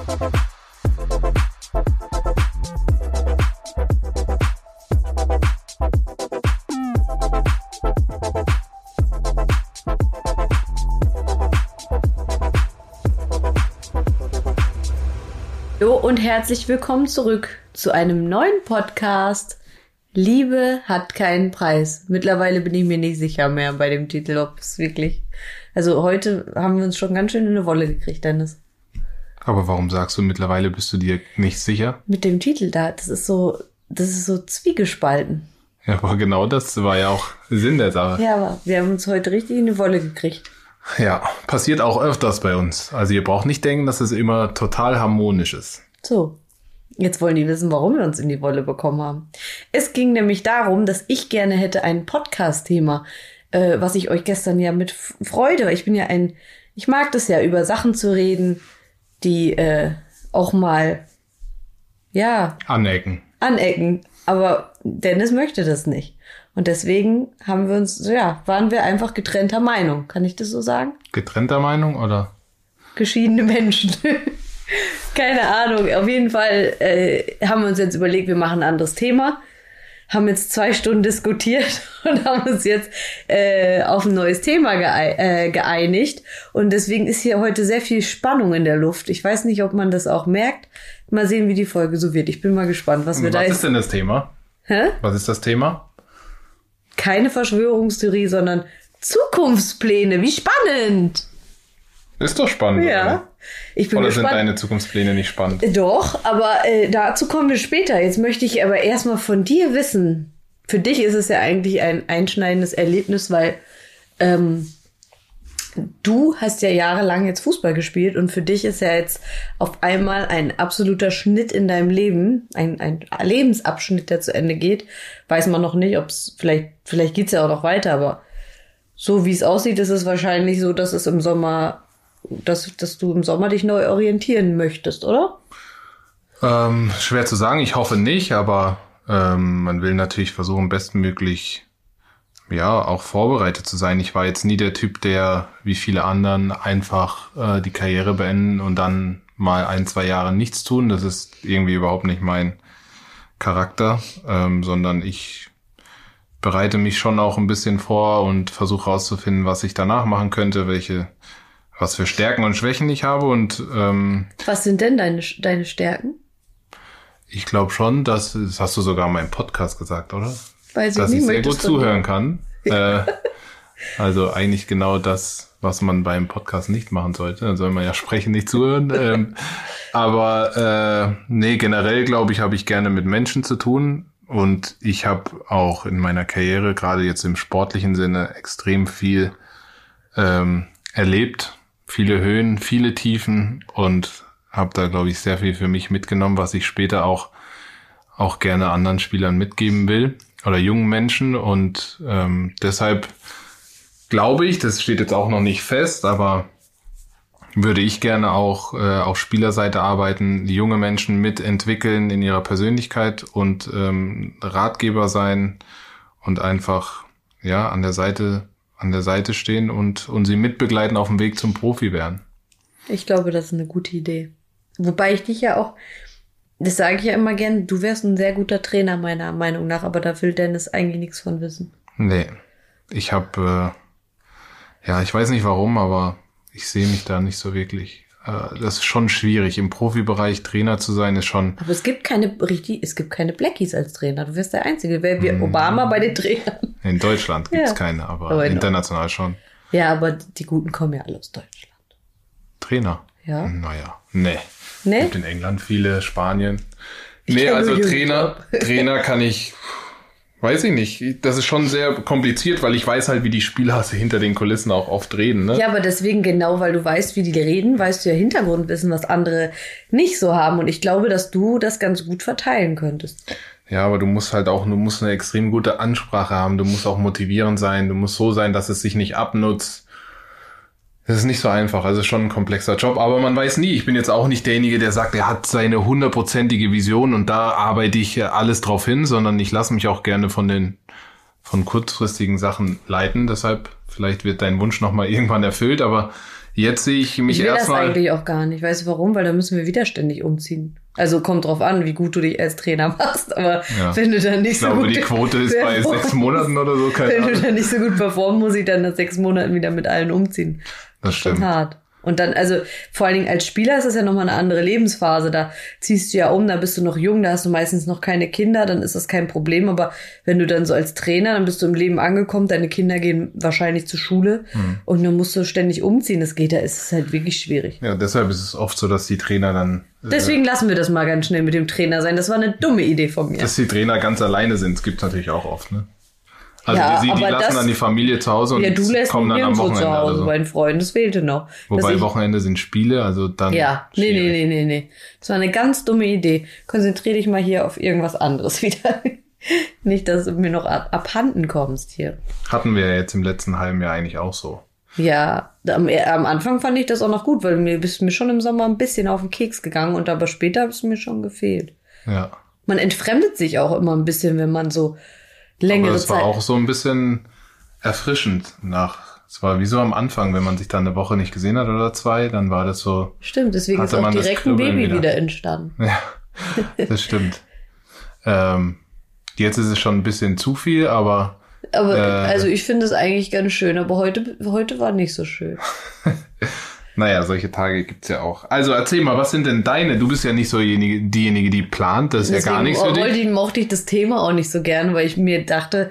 Hallo und herzlich willkommen zurück zu einem neuen Podcast. Liebe hat keinen Preis. Mittlerweile bin ich mir nicht sicher mehr bei dem Titel, ob es wirklich. Also heute haben wir uns schon ganz schön in eine Wolle gekriegt, Dennis. Aber warum sagst du mittlerweile bist du dir nicht sicher? Mit dem Titel da, das ist so, das ist so zwiegespalten. Ja, aber genau das war ja auch Sinn der Sache. Ja, aber wir haben uns heute richtig in eine Wolle gekriegt. Ja, passiert auch öfters bei uns. Also ihr braucht nicht denken, dass es immer total harmonisch ist. So. Jetzt wollen die wissen, warum wir uns in die Wolle bekommen haben. Es ging nämlich darum, dass ich gerne hätte ein Podcast-Thema, äh, was ich euch gestern ja mit Freude, ich bin ja ein, ich mag das ja, über Sachen zu reden, die äh, auch mal, ja, Anecken. anecken. Aber Dennis möchte das nicht. Und deswegen haben wir uns, ja, waren wir einfach getrennter Meinung. Kann ich das so sagen? Getrennter Meinung oder? geschiedene Menschen. Keine Ahnung. Auf jeden Fall äh, haben wir uns jetzt überlegt, wir machen ein anderes Thema. Haben jetzt zwei Stunden diskutiert und haben uns jetzt äh, auf ein neues Thema äh, geeinigt. Und deswegen ist hier heute sehr viel Spannung in der Luft. Ich weiß nicht, ob man das auch merkt. Mal sehen, wie die Folge so wird. Ich bin mal gespannt, was wir da Was ist denn das Thema? Hä? Was ist das Thema? Keine Verschwörungstheorie, sondern Zukunftspläne. Wie spannend! Ist doch spannend. Ja. Ich bin Oder, oder sind gespannt. deine Zukunftspläne nicht spannend? Doch, aber äh, dazu kommen wir später. Jetzt möchte ich aber erstmal von dir wissen. Für dich ist es ja eigentlich ein einschneidendes Erlebnis, weil ähm, du hast ja jahrelang jetzt Fußball gespielt und für dich ist ja jetzt auf einmal ein absoluter Schnitt in deinem Leben, ein, ein Lebensabschnitt, der zu Ende geht. Weiß man noch nicht, ob es vielleicht, vielleicht geht's ja auch noch weiter, aber so wie es aussieht, ist es wahrscheinlich so, dass es im Sommer, dass, dass du im Sommer dich neu orientieren möchtest, oder? Ähm, schwer zu sagen, ich hoffe nicht, aber ähm, man will natürlich versuchen, bestmöglich ja auch vorbereitet zu sein. Ich war jetzt nie der Typ, der wie viele anderen einfach äh, die Karriere beenden und dann mal ein, zwei Jahre nichts tun. Das ist irgendwie überhaupt nicht mein Charakter, ähm, sondern ich bereite mich schon auch ein bisschen vor und versuche herauszufinden, was ich danach machen könnte, welche, was für Stärken und Schwächen ich habe und ähm, Was sind denn deine, deine Stärken? Ich glaube schon, dass, das hast du sogar in meinem Podcast gesagt, oder? Weiß Dass ich sehr gut zuhören kann. äh, also eigentlich genau das, was man beim Podcast nicht machen sollte. Dann soll man ja sprechen, nicht zuhören. ähm, aber äh, nee, generell glaube ich, habe ich gerne mit Menschen zu tun. Und ich habe auch in meiner Karriere, gerade jetzt im sportlichen Sinne, extrem viel ähm, erlebt. Viele Höhen, viele Tiefen und habe da, glaube ich, sehr viel für mich mitgenommen, was ich später auch, auch gerne anderen Spielern mitgeben will oder jungen Menschen. Und ähm, deshalb glaube ich, das steht jetzt auch noch nicht fest, aber würde ich gerne auch äh, auf Spielerseite arbeiten, junge Menschen mitentwickeln in ihrer Persönlichkeit und ähm, Ratgeber sein und einfach ja an der Seite an der Seite stehen und und sie mitbegleiten auf dem Weg zum Profi werden. Ich glaube, das ist eine gute Idee. Wobei ich dich ja auch, das sage ich ja immer gern, du wärst ein sehr guter Trainer meiner Meinung nach, aber da will Dennis eigentlich nichts von wissen. Nee, ich habe äh, ja, ich weiß nicht warum, aber ich sehe mich da nicht so wirklich. Äh, das ist schon schwierig im Profibereich Trainer zu sein, ist schon Aber es gibt keine richtig, es gibt keine Blackies als Trainer. Du wirst der Einzige. Wer Hm. wie Obama bei den Trainern. in Deutschland gibt's Ja. keine, aber, Aber in- international schon. Ja, aber die Guten kommen ja alle aus Deutschland. Trainer. Ja. Naja, nee. Ne? Gibt in England viele, Spanien. Ich nee, also Trainer, Trainer kann ich, weiß ich nicht. Das ist schon sehr kompliziert, weil ich weiß halt, wie die Spieler hinter den Kulissen auch oft reden. Ne? Ja, aber deswegen genau, weil du weißt, wie die reden, weißt du ja Hintergrundwissen, was andere nicht so haben. Und ich glaube, dass du das ganz gut verteilen könntest. Ja, aber du musst halt auch, du musst eine extrem gute Ansprache haben, du musst auch motivierend sein, du musst so sein, dass es sich nicht abnutzt. Das ist nicht so einfach, also schon ein komplexer Job, aber man weiß nie. Ich bin jetzt auch nicht derjenige, der sagt, er hat seine hundertprozentige Vision und da arbeite ich alles drauf hin, sondern ich lasse mich auch gerne von den von kurzfristigen Sachen leiten. Deshalb vielleicht wird dein Wunsch noch mal irgendwann erfüllt, aber Jetzt sehe ich mich Ich will das erstmal. eigentlich auch gar nicht. Weißt du warum? Weil da müssen wir wieder ständig umziehen. Also kommt drauf an, wie gut du dich als Trainer machst. Aber Ja. wenn du dann nicht Ich so glaube, gut die Quote ist bei performst- sechs Monaten oder so, keine Wenn du Ahnung. dann nicht so gut performen, muss ich dann nach sechs Monaten wieder mit allen umziehen. Das stimmt. hart. Und dann, also vor allen Dingen als Spieler ist das ja nochmal eine andere Lebensphase. Da ziehst du ja um, da bist du noch jung, da hast du meistens noch keine Kinder, dann ist das kein Problem. Aber wenn du dann so als Trainer, dann bist du im Leben angekommen, deine Kinder gehen wahrscheinlich zur Schule Hm. und dann musst du ständig umziehen. Das geht, da ist es halt wirklich schwierig. Ja, deshalb ist es oft so, dass die Trainer dann, äh, Deswegen lassen wir das mal ganz schnell mit dem Trainer sein. Das war eine dumme Idee von mir. dass die Trainer ganz alleine sind. Das gibt's natürlich auch oft, ne? Also Ja, die, die lassen das- dann die Familie zu Hause und ja, du lässt kommen dann am Wochenende. zu Hause so. bei den Freunden. Das fehlte noch. Wobei ich- Wochenende sind Spiele, also dann. Ja, nee, nee, nee, nee, nee. Das war eine ganz dumme Idee. Konzentrier dich mal hier auf irgendwas anderes wieder. Nicht, dass du mir noch ab abhanden kommst hier. Hatten wir ja jetzt im letzten halben Jahr eigentlich auch so. Ja, am, am Anfang fand ich das auch noch gut, weil mir bist mir schon im Sommer ein bisschen auf den Keks gegangen und aber später hast du mir schon gefehlt. Ja. Man entfremdet sich auch immer ein bisschen, wenn man so längere Aber es war Zeit. auch so ein bisschen erfrischend nach. Es war wie so am Anfang, wenn man sich dann eine Woche nicht gesehen hat oder zwei, dann war das so. Stimmt, deswegen ist auch das direkt ein Baby wieder. wieder. entstanden. Ja, das stimmt. ähm, jetzt ist es schon ein bisschen zu viel, aber Aber Äh. also ich finde es eigentlich ganz schön, aber heute, heute war nicht so schön. naja, solche Tage gibt's ja auch. Also erzähl mal, was sind denn deine? Du bist ja nicht so diejenige, diejenige die plant, das ist ja gar nichts für dich. ich, mochte ich das Thema auch nicht so gern, weil ich mir dachte,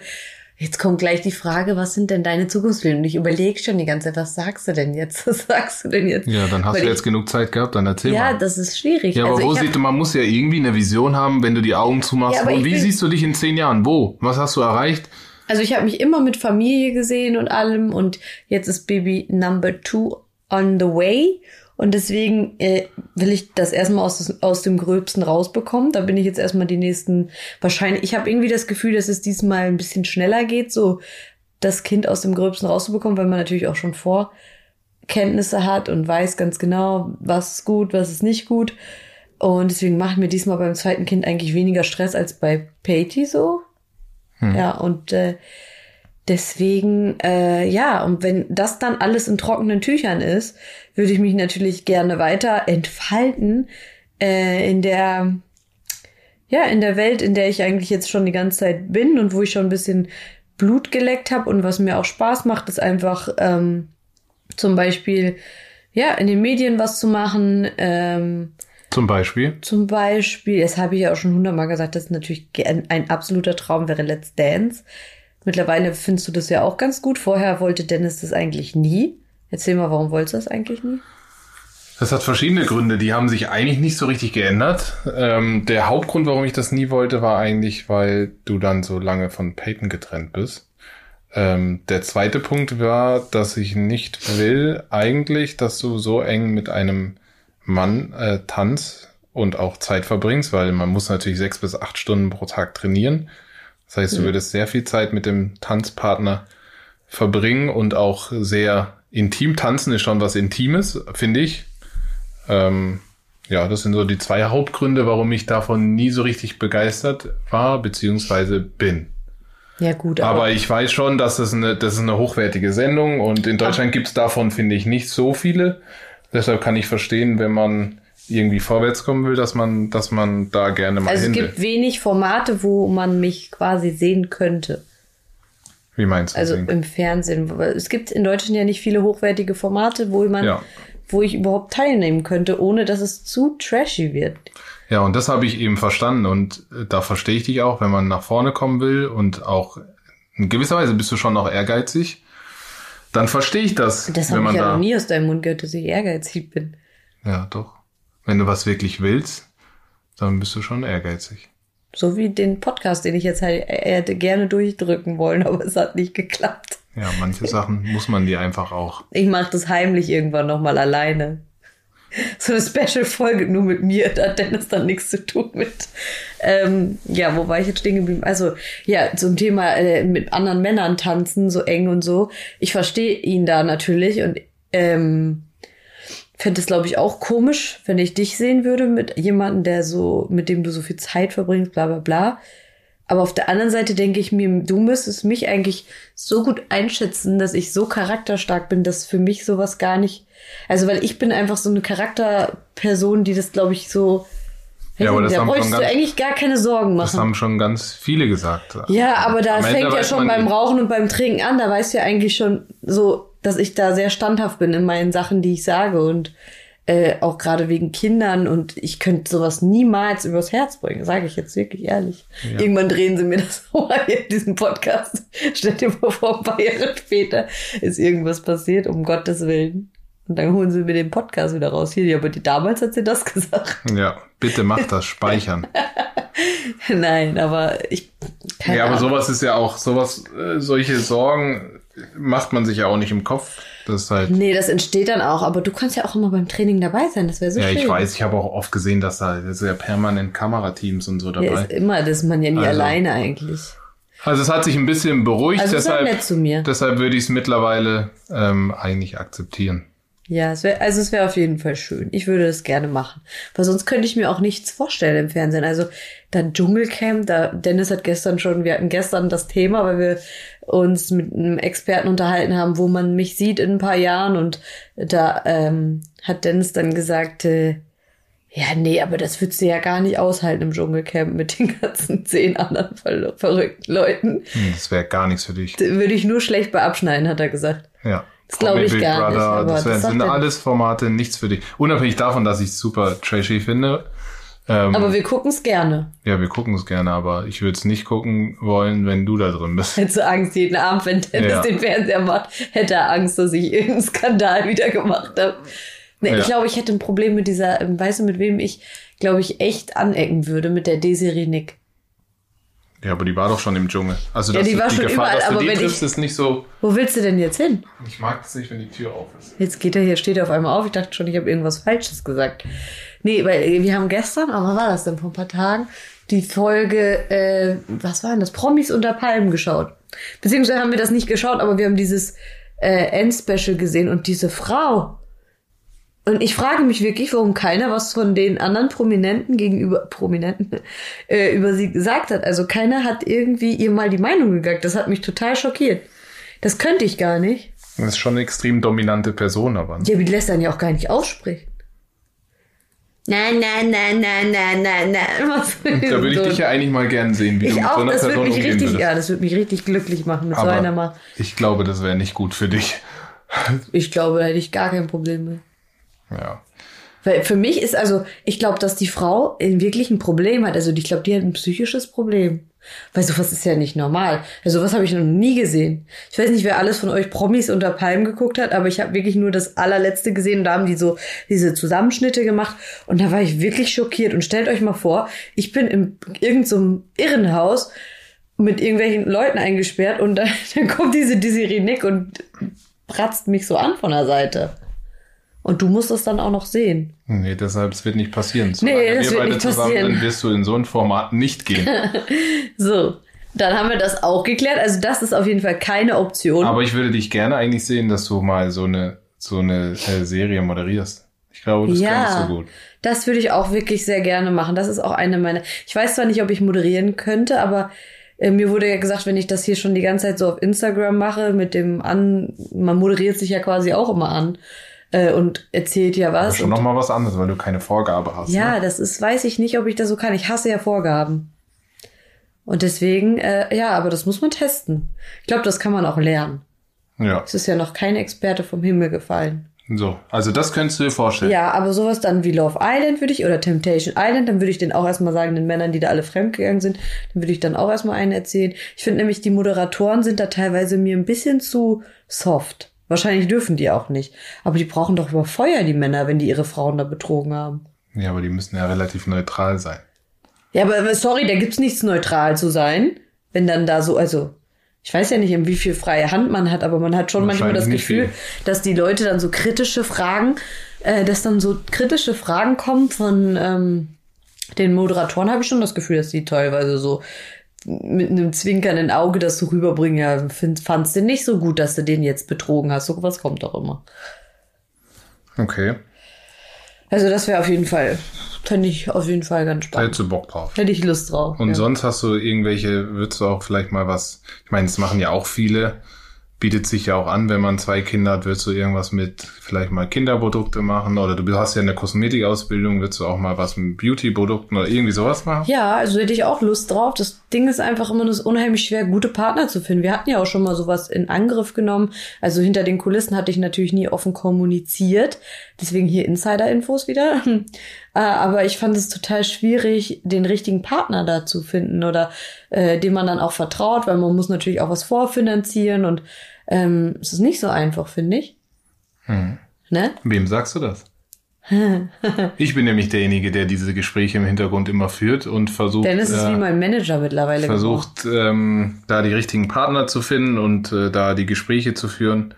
jetzt kommt gleich die Frage, was sind denn deine Zukunftspläne? Und ich überlege schon die ganze Zeit, was sagst du denn jetzt? Was sagst du denn jetzt? Ja, dann hast Weil du ich- jetzt genug Zeit gehabt, dann erzähl Ja, mal. das ist schwierig. Ja, aber also wo sieht man muss ja irgendwie eine Vision haben, wenn du die Augen zumachst. Ja, und wie bin- siehst du dich in zehn Jahren? Wo? Was hast du erreicht? Also ich habe mich immer mit Familie gesehen und allem und jetzt ist Baby Number Two on the way und deswegen äh, will ich das erstmal aus, aus dem Gröbsten rausbekommen. Da bin ich jetzt erstmal die nächsten wahrscheinlich. Ich habe irgendwie das Gefühl, dass es diesmal ein bisschen schneller geht, so das Kind aus dem Gröbsten rauszubekommen, weil man natürlich auch schon Vorkenntnisse hat und weiß ganz genau, was ist gut, was ist nicht gut. Und deswegen macht mir diesmal beim zweiten Kind eigentlich weniger Stress als bei Patty so. Ja, und äh, deswegen, äh, ja, und wenn das dann alles in trockenen Tüchern ist, würde ich mich natürlich gerne weiter entfalten äh, in der, ja, in der Welt, in der ich eigentlich jetzt schon die ganze Zeit bin und wo ich schon ein bisschen Blut geleckt habe und was mir auch Spaß macht, ist einfach ähm, zum Beispiel, ja, in den Medien was zu machen, ähm, Zum Beispiel. zum Beispiel, das habe ich ja auch schon hundertmal gesagt, das ist natürlich ein, ein absoluter Traum wäre Let's Dance. Mittlerweile findest du das ja auch ganz gut. Vorher wollte Dennis das eigentlich nie. Erzähl mal, warum wolltest du das eigentlich nie? Das hat verschiedene Gründe, die haben sich eigentlich nicht so richtig geändert. Ähm, der Hauptgrund, warum ich das nie wollte, war eigentlich, weil du dann so lange von Peyton getrennt bist. Ähm, der zweite Punkt war, dass ich nicht will eigentlich, dass du so eng mit einem Mann äh, tanzt und auch Zeit verbringst, weil man muss natürlich sechs bis acht Stunden pro Tag trainieren. Das heißt, du würdest sehr viel Zeit mit dem Tanzpartner verbringen und auch sehr intim tanzen ist schon was Intimes, finde ich. Ähm, ja, das sind so die zwei Hauptgründe, warum ich davon nie so richtig begeistert war, beziehungsweise bin. Ja, gut, aber, Aber ich weiß schon, dass das eine, das ist eine hochwertige Sendung und in Deutschland gibt's davon, finde ich, nicht so viele. Deshalb kann ich verstehen, wenn man irgendwie vorwärts kommen will, dass man, dass man da gerne mal also es hin will. gibt wenig Formate, wo man mich quasi sehen könnte. Wie meinst du? Also Sing? im Fernsehen. Es gibt in Deutschland ja nicht viele hochwertige Formate, wo man, Ja. wo ich überhaupt teilnehmen könnte, ohne dass es zu trashy wird. Ja, und das habe ich eben verstanden und äh, da verstehe ich dich auch, wenn man nach vorne kommen will und auch in gewisser Weise bist du schon noch ehrgeizig, dann verstehe ich das, Das wenn habe ich ja da noch nie aus deinem Mund gehört, dass ich ehrgeizig bin. ja doch, wenn du was wirklich willst, dann bist du schon ehrgeizig. So wie den Podcast, den ich jetzt halt hätte gerne durchdrücken wollen, aber es hat nicht geklappt. Ja, manche Sachen muss man dir einfach auch. Ich mache das heimlich irgendwann nochmal alleine. So eine Special-Folge nur mit mir, da hat Dennis dann nichts zu tun mit. Ähm, ja, wo war ich jetzt stehen geblieben? Also, ja, zum Thema äh, mit anderen Männern tanzen, so eng und so. Ich verstehe ihn da natürlich und ähm, fände es, glaube ich, auch komisch, wenn ich dich sehen würde mit jemandem, der so, mit dem du so viel Zeit verbringst, bla bla bla. Aber auf der anderen Seite denke ich mir, du müsstest mich eigentlich so gut einschätzen, dass ich so charakterstark bin, dass für mich sowas gar nicht. Also, weil ich bin einfach so eine Charakterperson, die das, glaube ich, so. Ja, aber das da haben bräuchst du ganz- eigentlich gar keine Sorgen Das machen. haben schon ganz viele gesagt. Ja, aber da fängt ja schon beim. Rauchen und beim Trinken an. Da weißt du ja eigentlich schon so, dass ich da sehr standhaft bin in meinen Sachen, die ich sage und äh, auch gerade wegen Kindern und ich könnte sowas niemals übers Herz bringen, sage ich jetzt wirklich ehrlich. Ja. Irgendwann drehen sie mir das mal in diesem Podcast. Stell dir mal vor, ein paar Jahre später ist irgendwas passiert, um Gottes Willen. Und dann holen sie mir den Podcast wieder raus. Hier, aber die damals hat sie das gesagt. Ja, bitte mach das, speichern. Nein, aber ich. ja, aber Ahnung. sowas ist ja auch, sowas, äh, solche Sorgen macht man sich ja auch nicht im Kopf. Das ist halt, Nee, das entsteht dann auch, aber du kannst ja auch immer beim Training dabei sein, das wäre so ja, schön. ich weiß, ich habe auch oft gesehen, dass da das ja permanent Kamerateams und so Ja, dabei. ist immer, das ist man ja nie Also, alleine eigentlich. Also es hat sich ein bisschen beruhigt, Also deshalb, nett zu mir. deshalb würde ich es mittlerweile ähm, eigentlich akzeptieren. Ja, es wär, also es wäre auf jeden Fall schön. Ich würde das gerne machen. Weil sonst könnte ich mir auch nichts vorstellen im Fernsehen. Also dann Dschungelcamp, da Dennis hat gestern schon, wir hatten gestern das Thema, weil wir uns mit einem Experten unterhalten haben, wo man mich sieht in ein paar Jahren und da ähm, hat Dennis dann gesagt, äh, ja, nee, aber das würdest du ja gar nicht aushalten im Dschungelcamp mit den ganzen zehn anderen ver verrückten Leuten. Hm, Das wäre gar nichts für dich. Würde ich nur schlecht bei abschneiden, hat er gesagt. Ja. Das glaub Promi ich gar nicht, aber das, wär, das sind alles Formate, nichts für dich. Unabhängig davon, dass ich es super trashy finde. Ähm, Aber wir gucken es gerne. ja, wir gucken es gerne, aber ich würde es nicht gucken wollen, wenn du da drin bist. Hättest du Angst jeden Abend, wenn Dennis Ja. den Fernseher macht, hätte er Angst, dass ich irgendeinen Skandal wieder gemacht habe. Nee, Ja. Ich glaube, ich hätte ein Problem mit dieser, ähm, weißt du, mit wem ich, glaube ich, echt anecken würde, mit der Desiree Nick. Ja, aber die war doch schon im Dschungel. Also Ja, die war schon Gefahr, überall, aber die wenn ich- triffst, ist nicht so. Wo willst du denn jetzt hin? Ich mag es nicht, wenn die Tür auf ist. Jetzt geht er hier, steht er auf einmal auf. Ich dachte schon, ich habe irgendwas Falsches gesagt. Nee, weil äh, wir haben gestern, aber wann war das denn vor ein paar Tagen, die Folge, äh, was war denn das? Promis unter Palmen geschaut. Beziehungsweise haben wir das nicht geschaut, aber wir haben dieses äh, Endspecial gesehen und diese Frau. Und ich frage mich wirklich, warum keiner was von den anderen Prominenten gegenüber Prominenten äh, über sie gesagt hat. Also keiner hat irgendwie ihr mal die Meinung gesagt. Das hat mich total schockiert. Das könnte ich gar nicht. Das ist schon eine extrem dominante Person, aber. Ja, aber die lässt dann ja auch gar nicht aussprechen. Nein, nein, nein, nein, nein, nein, nein. Was Da würde ich dich ja eigentlich mal gern sehen, wie ich du mit auch, so einer das würde Person mich umgehen richtig, würdest. ja, das würde mich richtig glücklich machen mit so einer aber mal. ich glaube, das wäre nicht gut für dich. Ich glaube, da hätte ich gar kein Problem mit. Ja. Weil für mich ist also, ich glaube, dass die Frau wirklich ein Problem hat. Also ich glaube, die hat ein psychisches Problem. Weil sowas ist ja nicht normal. Also sowas habe ich noch nie gesehen. Ich weiß nicht, wer alles von euch Promis unter Palmen geguckt hat, aber ich habe wirklich nur das allerletzte gesehen. Da haben die so diese Zusammenschnitte gemacht und da war ich wirklich schockiert. Und stellt euch mal vor, ich bin in irgendeinem so Irrenhaus mit irgendwelchen Leuten eingesperrt und dann, dann kommt diese Desiree Nick und pratzt mich so an von der Seite. Und du musst das dann auch noch sehen. Nee, deshalb, es wird nicht passieren. Nee, Solange das wir wird beide nicht zusammen passieren. sind, wirst du in so ein Format nicht gehen. So, dann haben wir das auch geklärt. Also das ist auf jeden Fall keine Option. Aber ich würde dich gerne eigentlich sehen, dass du mal so eine, so eine äh, Serie moderierst. Ich glaube, das ja, kannst du gut. das würde ich auch wirklich sehr gerne machen. Das ist auch eine meiner. Ich weiß zwar nicht, ob ich moderieren könnte, aber äh, mir wurde ja gesagt, wenn ich das hier schon die ganze Zeit so auf Instagram mache, mit dem an, man moderiert sich ja quasi auch immer an äh, und erzählt ja was. schon und, noch mal was anderes, weil du keine Vorgabe hast. ja, Ne? das ist, weiß ich nicht, ob ich das so kann. Ich hasse ja Vorgaben. Und deswegen, äh, ja, aber das muss man testen. Ich glaube, das kann man auch lernen. Ja. Es ist ja noch kein Experte vom Himmel gefallen. So, also das könntest du dir vorstellen. Ja, aber sowas dann wie Love Island würde ich oder Temptation Island, dann würde ich den auch erstmal sagen, den Männern, die da alle fremdgegangen sind, dann würde ich dann auch erstmal einen erzählen. Ich finde nämlich, die Moderatoren sind da teilweise mir ein bisschen zu soft. Wahrscheinlich dürfen die auch nicht. Aber die brauchen doch über Feuer, die Männer, wenn die ihre Frauen da betrogen haben. Ja, aber die müssen ja relativ neutral sein. Ja, aber sorry, da gibt's nichts neutral zu sein. Wenn dann da so, also, ich weiß ja nicht, in wie viel freie Hand man hat, aber man hat schon manchmal das Gefühl, viel. dass die Leute dann so kritische Fragen, äh, dass dann so kritische Fragen kommen von ähm, den Moderatoren, habe ich schon das Gefühl, dass die teilweise so mit einem zwinkernden Auge das so rüberbringen, ja, find, fandst du nicht so gut, dass du den jetzt betrogen hast. So was kommt doch immer. Okay. Also das wäre auf jeden Fall Fände ich auf jeden Fall ganz spannend. hättest du Bock drauf. Hätte ich Lust drauf. Und ja. sonst hast du irgendwelche, würdest du auch vielleicht mal was, ich meine, das machen ja auch viele, bietet sich ja auch an, wenn man zwei Kinder hat, würdest du irgendwas mit vielleicht mal Kinderprodukte machen oder du hast ja eine Kosmetikausbildung, würdest du auch mal was mit Beauty-Produkten oder irgendwie sowas machen? Ja, also hätte ich auch Lust drauf. Das Ding ist einfach immer nur unheimlich schwer, gute Partner zu finden. Wir hatten ja auch schon mal sowas in Angriff genommen. Also hinter den Kulissen hatte ich natürlich nie offen kommuniziert. Deswegen hier Insider-Infos wieder. Äh, Aber ich fand es total schwierig, den richtigen Partner da zu finden oder äh, dem man dann auch vertraut, weil man muss natürlich auch was vorfinanzieren und ähm, es ist nicht so einfach, finde ich. Hm. Ne? Wem sagst du das? ich bin nämlich derjenige, der diese Gespräche im Hintergrund immer führt und versucht, Dennis ist äh, wie mein Manager mittlerweile versucht ähm, da die richtigen Partner zu finden und äh, da die Gespräche zu führen.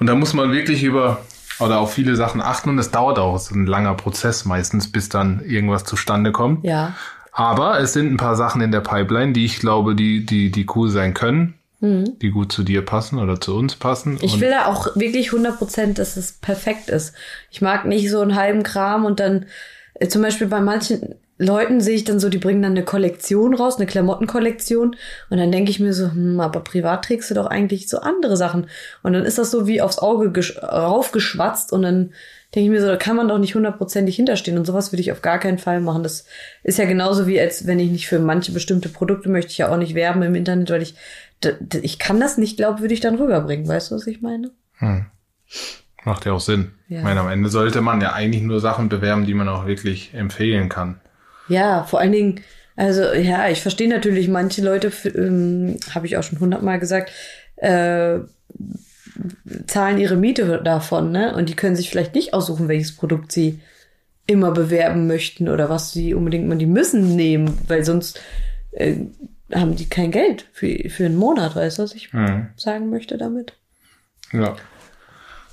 Und da muss man wirklich über oder auf viele Sachen achten und es dauert auch es ist ein langer Prozess meistens, bis dann irgendwas zustande kommt. Ja. Aber es sind ein paar Sachen in der Pipeline, die ich glaube, die die die cool sein können, die gut zu dir passen oder zu uns passen. Mhm. Ich und will da auch wirklich 100%, dass es perfekt ist. Ich mag nicht so einen halben Kram und dann äh, zum Beispiel bei manchen Leuten sehe ich dann so, die bringen dann eine Kollektion raus, eine Klamottenkollektion und dann denke ich mir so, hm, aber privat trägst du doch eigentlich so andere Sachen und dann ist das so wie aufs Auge gesch- raufgeschwatzt und dann denke ich mir so, da kann man doch nicht hundertprozentig hinterstehen und sowas würde ich auf gar keinen Fall machen. Das ist ja genauso wie als wenn ich nicht für manche bestimmte Produkte möchte ich ja auch nicht werben im Internet, weil ich ich kann das nicht glaubwürdig dann rüberbringen. Weißt du, was ich meine? macht ja auch Sinn. Ja. Ich meine, am Ende sollte man ja eigentlich nur Sachen bewerben, die man auch wirklich empfehlen kann. Ja, vor allen Dingen, also ja, ich verstehe natürlich, manche Leute, ähm, habe ich auch schon hundertmal gesagt, äh, zahlen ihre Miete davon, ne? Und die können sich vielleicht nicht aussuchen, welches Produkt sie immer bewerben möchten oder was sie unbedingt mal, die müssen nehmen, weil sonst äh, haben die kein Geld für, für einen Monat, weißt du, was ich Mhm. sagen möchte damit? Ja.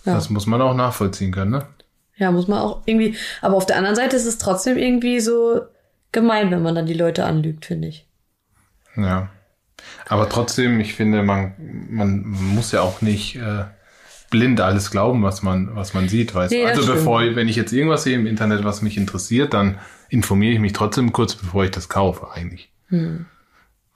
Ja. Das muss man auch nachvollziehen können, ne? Ja, muss man auch irgendwie, aber auf der anderen Seite ist es trotzdem irgendwie so gemein, wenn man dann die Leute anlügt, finde ich. Ja. Aber trotzdem, ich finde, man, man muss ja auch nicht äh, blind alles glauben, was man, was man sieht, weißt Nee, du. Also stimmt. bevor, wenn ich jetzt irgendwas sehe im Internet, was mich interessiert, dann informiere ich mich trotzdem kurz, bevor ich das kaufe, eigentlich.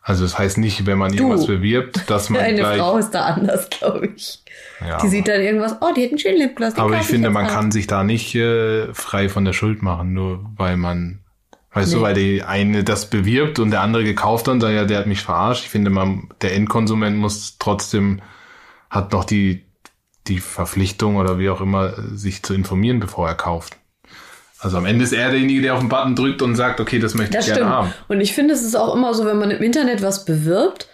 Also das heißt nicht, wenn man irgendwas bewirbt, dass man Eine gleich. Frau ist da anders, glaube ich. ja, Die sieht dann irgendwas, oh, die hat einen schönen Lipgloss. aber ich finde, man kann sich da nicht äh, frei von der Schuld machen, nur weil man, weißt du, Nee. weil die eine das bewirbt und der andere gekauft hat und sagt, ja, der hat mich verarscht. Ich finde, man, der Endkonsument muss trotzdem, hat noch die, die Verpflichtung oder wie auch immer, sich zu informieren, bevor er kauft. Also am Ende ist er derjenige, der auf den Button drückt und sagt, okay, das möchte Das ich gerne stimmt. haben. Und ich finde, es ist auch immer so, wenn man im Internet was bewirbt,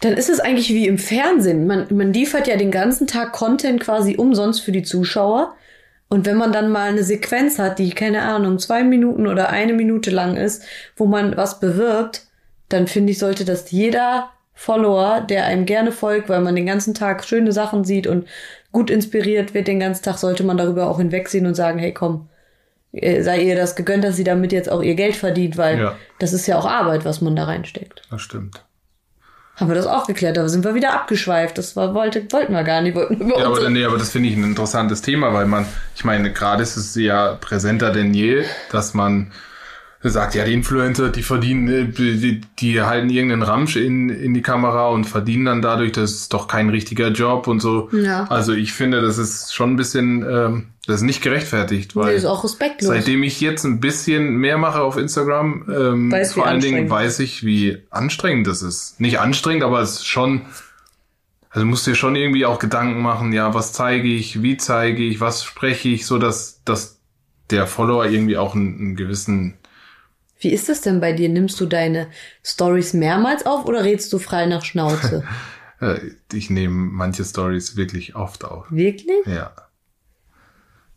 dann ist es eigentlich wie im Fernsehen. Man, man liefert ja den ganzen Tag Content quasi umsonst für die Zuschauer. Und wenn man dann mal eine Sequenz hat, die, keine Ahnung, zwei Minuten oder eine Minute lang ist, wo man was bewirbt, dann finde ich, sollte das jeder Follower, der einem gerne folgt, weil man den ganzen Tag schöne Sachen sieht und gut inspiriert wird den ganzen Tag, sollte man darüber auch hinwegsehen und sagen, hey komm, äh, sei ihr das gegönnt, dass sie damit jetzt auch ihr Geld verdient, weil Ja. das ist ja auch Arbeit, was man da reinsteckt. Das stimmt. Haben wir das auch geklärt, aber sind wir wieder abgeschweift. Das war, wollte, wollten wir gar nicht. Wollten Ja, aber, nee, aber das finde ich ein interessantes Thema, weil man, ich meine, gerade ist es ja präsenter denn je, dass man sagt, ja, die Influencer, die verdienen, äh, die, die halten irgendeinen Ramsch in, in die Kamera und verdienen dann dadurch, das ist doch kein richtiger Job und so. Ja. Also ich finde, das ist schon ein bisschen, ähm, das ist nicht gerechtfertigt, nee, weil ist auch respektlos. seitdem ich jetzt ein bisschen mehr mache auf Instagram, ähm, Weiß, vor allen Dingen weiß ich, wie anstrengend das ist. Nicht anstrengend, aber es ist schon, also musst dir schon irgendwie auch Gedanken machen, ja, was zeige ich, wie zeige ich, was spreche ich, so dass, dass der Follower irgendwie auch einen, einen gewissen, Wie ist das denn bei dir? Nimmst du deine Stories mehrmals auf oder redest du frei nach Schnauze? äh, ich nehme manche Stories wirklich oft auf. Wirklich? Ja.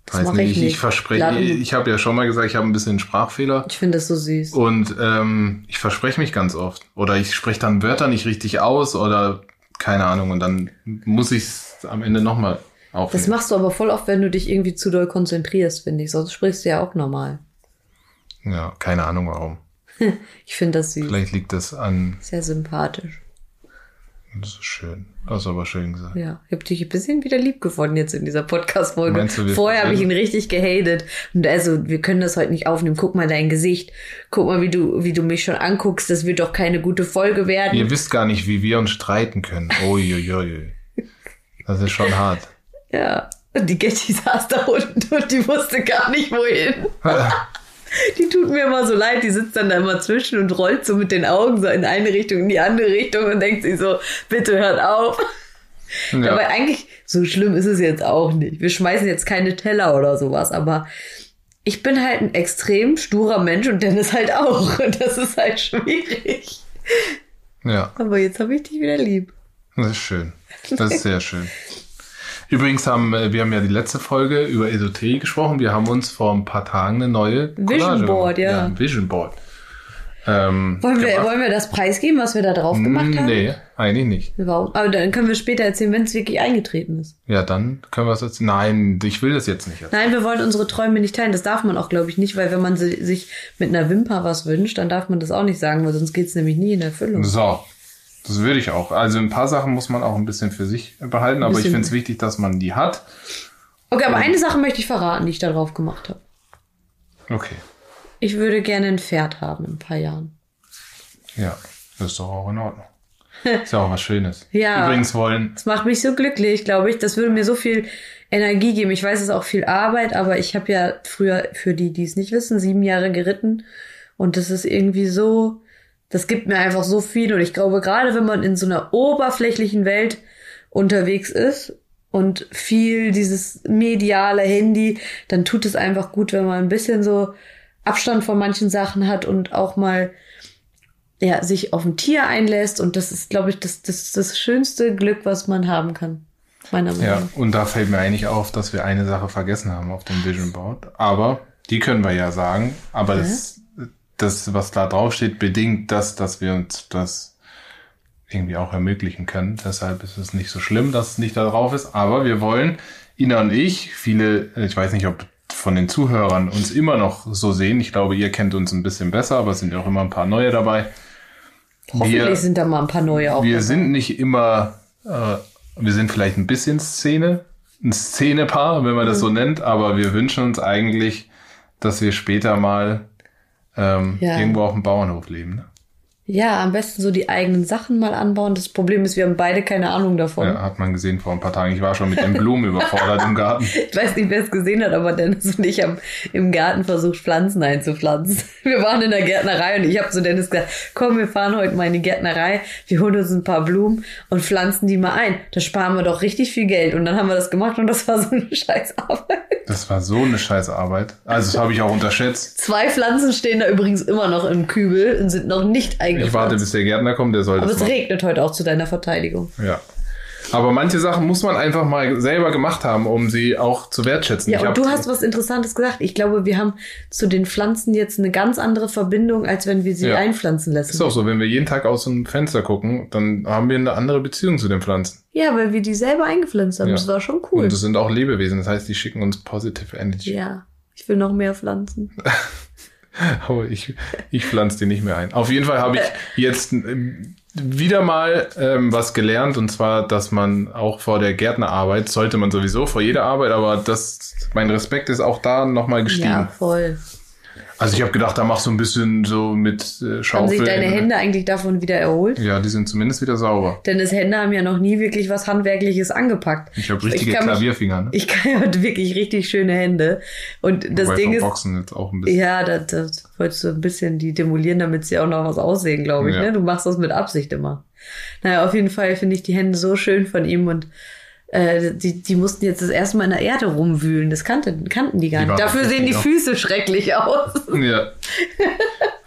Das Weiß mach nicht, ich ich, verspreche, Laden- ich habe ja schon mal gesagt, ich habe ein bisschen Sprachfehler. Ich finde das so süß. Und ähm, ich verspreche mich ganz oft. Oder ich spreche dann Wörter nicht richtig aus oder keine Ahnung. Und dann muss ich es am Ende nochmal Das aufnehmen. machst du aber voll oft, wenn du dich irgendwie zu doll konzentrierst, finde ich. Sonst sprichst du ja auch normal. Ja, keine Ahnung warum. Ich finde das süß. Vielleicht liegt das an, Sehr sympathisch. Das ist schön. Das ist aber schön gesagt. Ja, ich habe dich ein bisschen wieder lieb gewonnen jetzt in dieser Podcast-Folge. Vorher habe ich ihn richtig gehatet. Und also, wir können das heute nicht aufnehmen. Guck mal dein Gesicht. Guck mal, wie du, wie du mich schon anguckst. Das wird doch keine gute Folge werden. Ihr wisst gar nicht, wie wir uns streiten können. Uiuiui. Das ist schon hart. Ja. Und die Getty saß da unten und die wusste gar nicht wohin. Die tut mir immer so leid, die sitzt dann da immer zwischen und rollt so mit den Augen so in eine Richtung, in die andere Richtung und denkt sich so, bitte hört auf. Ja. Aber eigentlich, so schlimm ist es jetzt auch nicht. Wir schmeißen jetzt keine Teller oder sowas, aber ich bin halt ein extrem sturer Mensch und Dennis halt auch. Und das ist halt schwierig. ja, Aber jetzt habe ich dich wieder lieb. das ist schön. Das ist sehr schön. Übrigens haben äh, wir haben ja die letzte Folge über Esoterik gesprochen. Wir haben uns vor ein paar Tagen eine neue Vision Collage Board, gemacht. ja. ein Vision Board. Ähm, Wollen wir, gemacht. wollen wir das preisgeben, was wir da drauf gemacht haben? Nee, eigentlich nicht. Warum? Aber dann können wir später erzählen, wenn es wirklich eingetreten ist. Ja, dann können wir es jetzt. Nein, ich will das jetzt nicht. Nein, wir wollen unsere Träume nicht teilen. Das darf man auch, glaube ich, nicht, weil wenn man si- sich mit einer Wimper was wünscht, dann darf man das auch nicht sagen, weil sonst geht es nämlich nie in Erfüllung. So, das würde ich auch. Also ein paar Sachen muss man auch ein bisschen für sich behalten, aber ich finde es wichtig, dass man die hat. Okay, aber eine Sache möchte ich verraten, die ich da drauf gemacht habe. Okay, Ich würde gerne ein Pferd haben in ein paar Jahren. ja, das ist doch auch in Ordnung. Ist ja auch was Schönes. Ja. Übrigens wollen, Das macht mich so glücklich, glaube ich. Das würde mir so viel Energie geben. Ich weiß, es ist auch viel Arbeit, aber ich habe ja früher, für die, die es nicht wissen, sieben Jahre geritten. Und das ist irgendwie so, das gibt mir einfach so viel. Und ich glaube, gerade wenn man in so einer oberflächlichen Welt unterwegs ist und viel dieses mediale Handy, dann tut es einfach gut, wenn man ein bisschen so Abstand von manchen Sachen hat und auch mal ja, sich auf ein Tier einlässt. Und das ist, glaube ich, das, das, das schönste Glück, was man haben kann. Meiner Meinung ja, und da fällt mir eigentlich auf, dass wir eine Sache vergessen haben auf dem Vision Board. Aber die können wir ja sagen. Aber das, das, was da drauf steht, bedingt das, dass wir uns das irgendwie auch ermöglichen können. Deshalb ist es nicht so schlimm, dass es nicht da drauf ist. Aber wir wollen, Ina und ich, viele, ich weiß nicht, ob von den Zuhörern uns immer noch so sehen. Ich glaube, ihr kennt uns ein bisschen besser, aber es sind ja auch immer ein paar neue dabei. Hoffentlich wir, sind da mal ein paar neue auch. wir dabei. sind nicht immer, äh, wir sind vielleicht ein bisschen Szene, ein Szenepaar, wenn man das Mhm. so nennt, aber wir wünschen uns eigentlich, dass wir später mal ähm, Ja. irgendwo auf dem Bauernhof leben. Ne? Ja, am besten so die eigenen Sachen mal anbauen. Das Problem ist, wir haben beide keine Ahnung davon. Ja, hat man gesehen vor ein paar Tagen. Ich war schon mit den Blumen überfordert im Garten. Ich weiß nicht, wer es gesehen hat, aber Dennis und ich haben im Garten versucht, Pflanzen einzupflanzen. Wir waren in der Gärtnerei und ich habe zu Dennis gesagt, komm, wir fahren heute mal in die Gärtnerei, wir holen uns ein paar Blumen und pflanzen die mal ein. Da sparen wir doch richtig viel Geld. Und dann haben wir das gemacht und das war so eine Scheißarbeit. Das war so eine scheiße Arbeit. Also das habe ich auch unterschätzt. Zwei Pflanzen stehen da übrigens immer noch im Kübel und sind noch nicht eingepflanzt. Ich warte, bis der Gärtner kommt, der soll aber das es machen. regnet heute auch zu deiner Verteidigung. Ja. Aber manche Sachen muss man einfach mal selber gemacht haben, um sie auch zu wertschätzen. Ja, Ich und du hast was Interessantes gesagt. Ich glaube, wir haben zu den Pflanzen jetzt eine ganz andere Verbindung, als wenn wir sie Ja. einpflanzen lassen. Ist auch so, wenn wir jeden Tag aus dem Fenster gucken, dann haben wir eine andere Beziehung zu den Pflanzen. Ja, weil wir die selber eingepflanzt haben. Ja. Das war schon cool. Und das sind auch Lebewesen, das heißt, die schicken uns positive Energy. ja, ich will noch mehr Pflanzen. Aber ich, ich pflanze die nicht mehr ein. Auf jeden Fall habe ich jetzt ähm, wieder mal ähm, was gelernt, und zwar, dass man auch vor der Gärtnerarbeit, sollte man sowieso vor jeder Arbeit, aber das, mein Respekt ist auch da nochmal gestiegen. Ja, voll. Also ich habe gedacht, da machst du ein bisschen so mit äh, Haben Schaufeln. sich deine Hände eigentlich davon wieder erholt? Ja, die sind zumindest wieder sauber. Dennis Hände haben ja noch nie wirklich was Handwerkliches angepackt. Ich habe richtige mich- Klavierfinger. Ne? Ich kann ja wirklich richtig schöne Hände. Und das Wobei Ding ist, Boxen jetzt auch ein bisschen. Ja, das, das wolltest du ein bisschen die demolieren, damit sie auch noch was aussehen, glaube ich. Ja. Ne? Du machst das mit Absicht immer. Naja, auf jeden Fall finde ich die Hände so schön von ihm und äh, die, die mussten jetzt das erste Mal in der Erde rumwühlen. Das kannten, kannten die gar Die nicht. Dafür sehen die Füße schrecklich aus. Ja.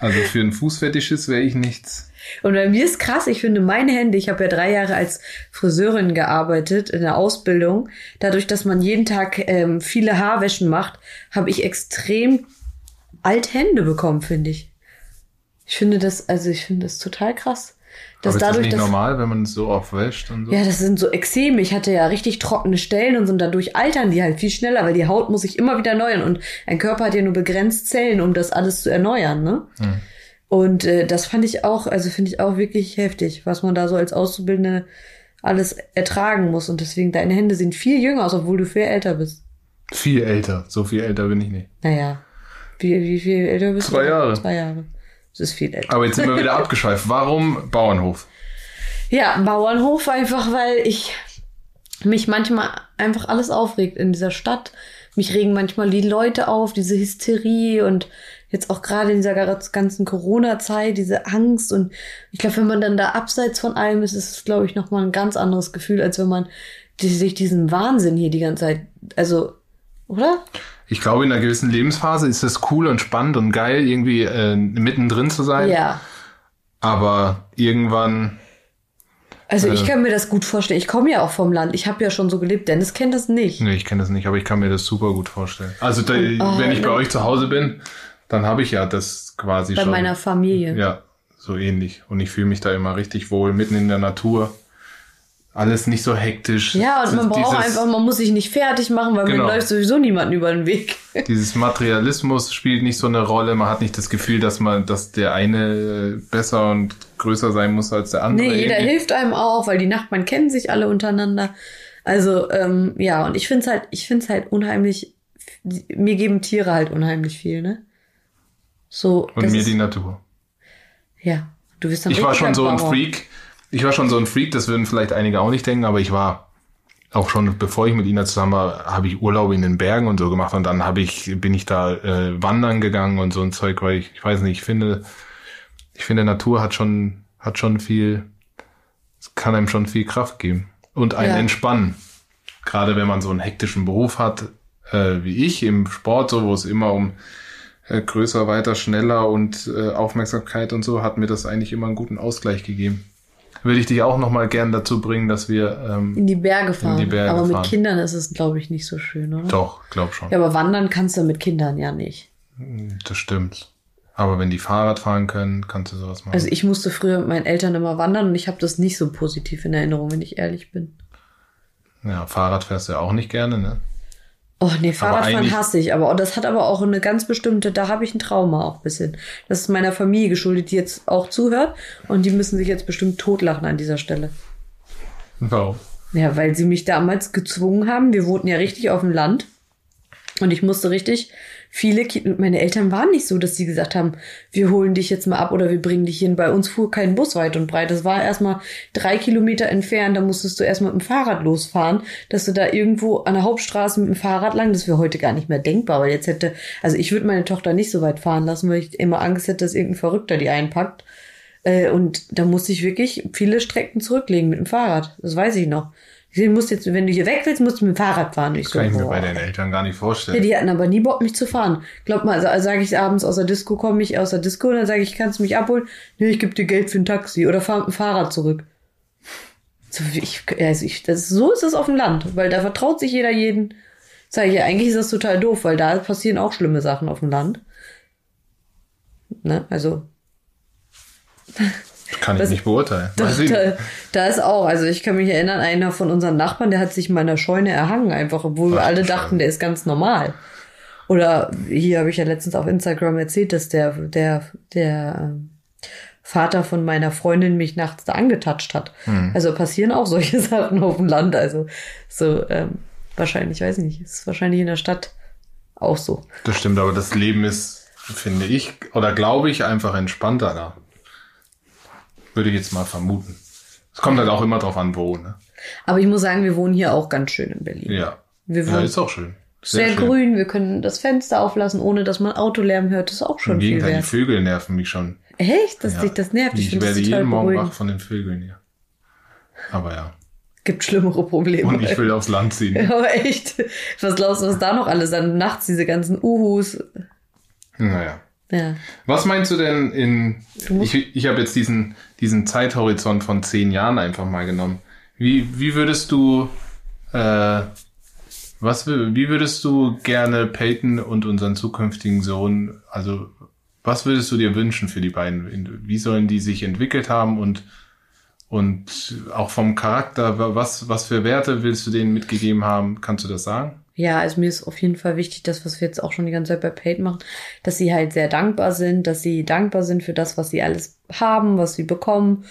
Also für einen Fußfetischist wäre ich nichts. Und bei mir ist krass, ich finde meine Hände, ich habe ja drei Jahre als Friseurin gearbeitet in der Ausbildung. Dadurch, dass man jeden Tag ähm, viele Haarwäschen macht, habe ich extrem alt Hände bekommen, finde ich. Ich finde das, also ich finde das total krass. Dass Aber ist das dadurch, nicht dass, normal, wenn man es so oft wäscht und so? ja, das sind so Exzeme. Ich hatte ja richtig trockene Stellen und so, und dadurch altern die halt viel schneller, weil die Haut muss sich immer wieder erneuern und ein Körper hat ja nur begrenzt Zellen, um das alles zu erneuern, ne? Und äh, das fand ich auch, also finde ich auch wirklich heftig, was man da so als Auszubildende alles ertragen muss. Und deswegen, deine Hände sehen viel jünger aus, obwohl du viel älter bist. Viel älter. So viel älter bin ich nicht. Naja. Wie, wie viel älter bist Zwei du? Jahre. Zwei Jahre. Das ist viel älter. Aber jetzt sind wir wieder abgeschweift. Warum Bauernhof? Ja, Bauernhof einfach, weil ich mich manchmal einfach alles aufregt in dieser Stadt. Mich regen manchmal die Leute auf, diese Hysterie und jetzt auch gerade in dieser ganzen Corona-Zeit, diese Angst. Und ich glaube, wenn man dann da abseits von allem ist, ist es, glaube ich, nochmal ein ganz anderes Gefühl, als wenn man die, sich diesen Wahnsinn hier die ganze Zeit, also, oder? Ich glaube, in einer gewissen Lebensphase ist es cool und spannend und geil, irgendwie äh, mittendrin zu sein. Ja. Aber irgendwann, Also ich Äh. kann mir das gut vorstellen. Ich komme ja auch vom Land. Ich habe ja schon so gelebt. Dennis kennt das nicht. nee, ich kenne das nicht, aber ich kann mir das super gut vorstellen. Also da, oh, wenn ich bei ne. euch zu Hause bin, dann habe ich ja das quasi Bei schon. meiner Familie. Ja, so ähnlich. Und ich fühle mich da immer richtig wohl, mitten in der Natur. Alles nicht so hektisch. Ja, und man braucht Dieses- einfach, man muss sich nicht fertig machen, weil Genau. mir läuft sowieso niemanden über den Weg. Dieses Materialismus spielt nicht so eine Rolle. Man hat nicht das Gefühl, dass man, dass der eine besser und größer sein muss als der andere. Nee, jeder Irgendwie- hilft einem auch, weil die Nachbarn kennen sich alle untereinander. Also, ähm, ja, und ich find's halt, ich find's halt unheimlich, mir geben Tiere halt unheimlich viel, ne? So, Und mir ist- die Natur. ja, du bist ein Ich war schon so ein. Freak. Ich war schon so ein Freak, das würden vielleicht einige auch nicht denken, aber ich war auch schon, bevor ich mit Ina zusammen war, habe ich Urlaub in den Bergen und so gemacht und dann habe ich, bin ich da äh, wandern gegangen und so ein Zeug, weil ich, ich weiß nicht, ich finde, ich finde Natur hat schon, hat schon viel, kann einem schon viel Kraft geben und einen Ja. entspannen. Gerade wenn man so einen hektischen Beruf hat, äh, wie ich im Sport, so wo es immer um äh, größer, weiter, schneller und äh, Aufmerksamkeit und so, hat mir das eigentlich immer einen guten Ausgleich gegeben. Würde ich dich auch noch mal gern dazu bringen, dass wir ähm, In die Berge fahren. die Berge aber mit fahren. Kindern ist es, glaube ich, nicht so schön, oder? doch, glaub schon. Ja, aber wandern kannst du mit Kindern ja nicht. Das stimmt. Aber wenn die Fahrrad fahren können, kannst du sowas machen. Also ich musste früher mit meinen Eltern immer wandern und ich habe das nicht so positiv in Erinnerung, wenn ich ehrlich bin. ja, Fahrrad fährst du ja auch nicht gerne, ne? Oh nee, Fahrradfahren hasse ich, aber oh, das hat aber auch eine ganz bestimmte, da habe ich ein Trauma auch ein bisschen. Das ist meiner Familie geschuldet, die jetzt auch zuhört und die müssen sich jetzt bestimmt totlachen an dieser Stelle. Warum? Ja, weil sie mich damals gezwungen haben. Wir wohnten ja richtig auf dem Land. Und ich musste richtig viele, Ki meine Eltern waren nicht so, dass sie gesagt haben, wir holen dich jetzt mal ab oder wir bringen dich hin. Bei uns fuhr kein Bus weit und breit. Das war erstmal drei Kilometer entfernt. Da musstest du erstmal mit dem Fahrrad losfahren, dass du da irgendwo an der Hauptstraße mit dem Fahrrad lang, das wäre heute gar nicht mehr denkbar, weil jetzt hätte, also ich würde meine Tochter nicht so weit fahren lassen, weil ich immer Angst hätte, dass irgendein Verrückter die einpackt. Äh, und da musste ich wirklich viele Strecken zurücklegen mit dem Fahrrad. Das weiß ich noch. Ich muss jetzt, wenn du hier weg willst, musst du mit dem Fahrrad fahren. Ich so, Kann ich mir boah. bei deinen Eltern gar nicht Ja, vorstellen. die hatten aber nie Bock, mich zu fahren. Glaub mal, also, sage ich abends aus der Disco, komme ich aus der Disco und dann sage ich, kannst du mich abholen? Nee, ich gebe dir Geld für ein Taxi oder fahr mit dem Fahrrad zurück. So, ich, also ich, das, so ist es auf dem Land, weil da vertraut sich jeder jeden. Sag ich ja, eigentlich ist das total doof, weil da passieren auch schlimme Sachen auf dem Land. Ne, also Kann ich Das- nicht beurteilen. Da, nicht. da ist auch, also ich kann mich erinnern, einer von unseren Nachbarn, der hat sich in meiner Scheune erhangen, einfach, obwohl wir Ach, alle dachten, der ist ganz normal. Oder hier habe ich ja letztens auf Instagram erzählt, dass der, der, der ähm, Vater von meiner Freundin mich nachts da angetatscht hat. Hm. Also passieren auch solche Sachen auf dem Land. Also so ähm, wahrscheinlich, weiß ich nicht, ist wahrscheinlich in der Stadt auch so. Das stimmt, aber das Leben ist, finde ich, oder glaube ich, einfach entspannter da. Würde ich jetzt mal vermuten. Es kommt halt auch immer drauf an, wo, ne? Aber ich muss sagen, wir wohnen hier auch ganz schön in Berlin. Ja. Wir Ja, wohnen ist auch schön. sehr, schön. grün, wir können das Fenster auflassen, ohne dass man Autolärm hört. Das ist auch Im schon viel Gegenteil, die wert. Vögel nerven mich schon. Echt? Dass Ja. dich das nervt? Ich, Ich das werde jeden Morgen beruhigend. wach von den Vögeln hier. Aber ja. Gibt schlimmere Probleme. Und ich will aufs Land ziehen. Aber echt, was glaubst du, was da noch alles dann nachts diese ganzen Uhus? Naja. Ja. Was meinst du denn in, ich, ich habe jetzt diesen, diesen Zeithorizont von zehn Jahren einfach mal genommen. Wie, wie würdest du, äh, was, wie würdest du gerne Peyton und unseren zukünftigen Sohn, also, was würdest du dir wünschen für die beiden? Wie sollen die sich entwickelt haben und, und auch vom Charakter, was, was für Werte willst du denen mitgegeben haben? Kannst du das sagen? Ja, also mir ist auf jeden Fall wichtig, das, was wir jetzt auch schon die ganze Zeit bei Pate machen, dass sie halt sehr dankbar sind, dass sie dankbar sind für das, was sie alles haben, was sie bekommen.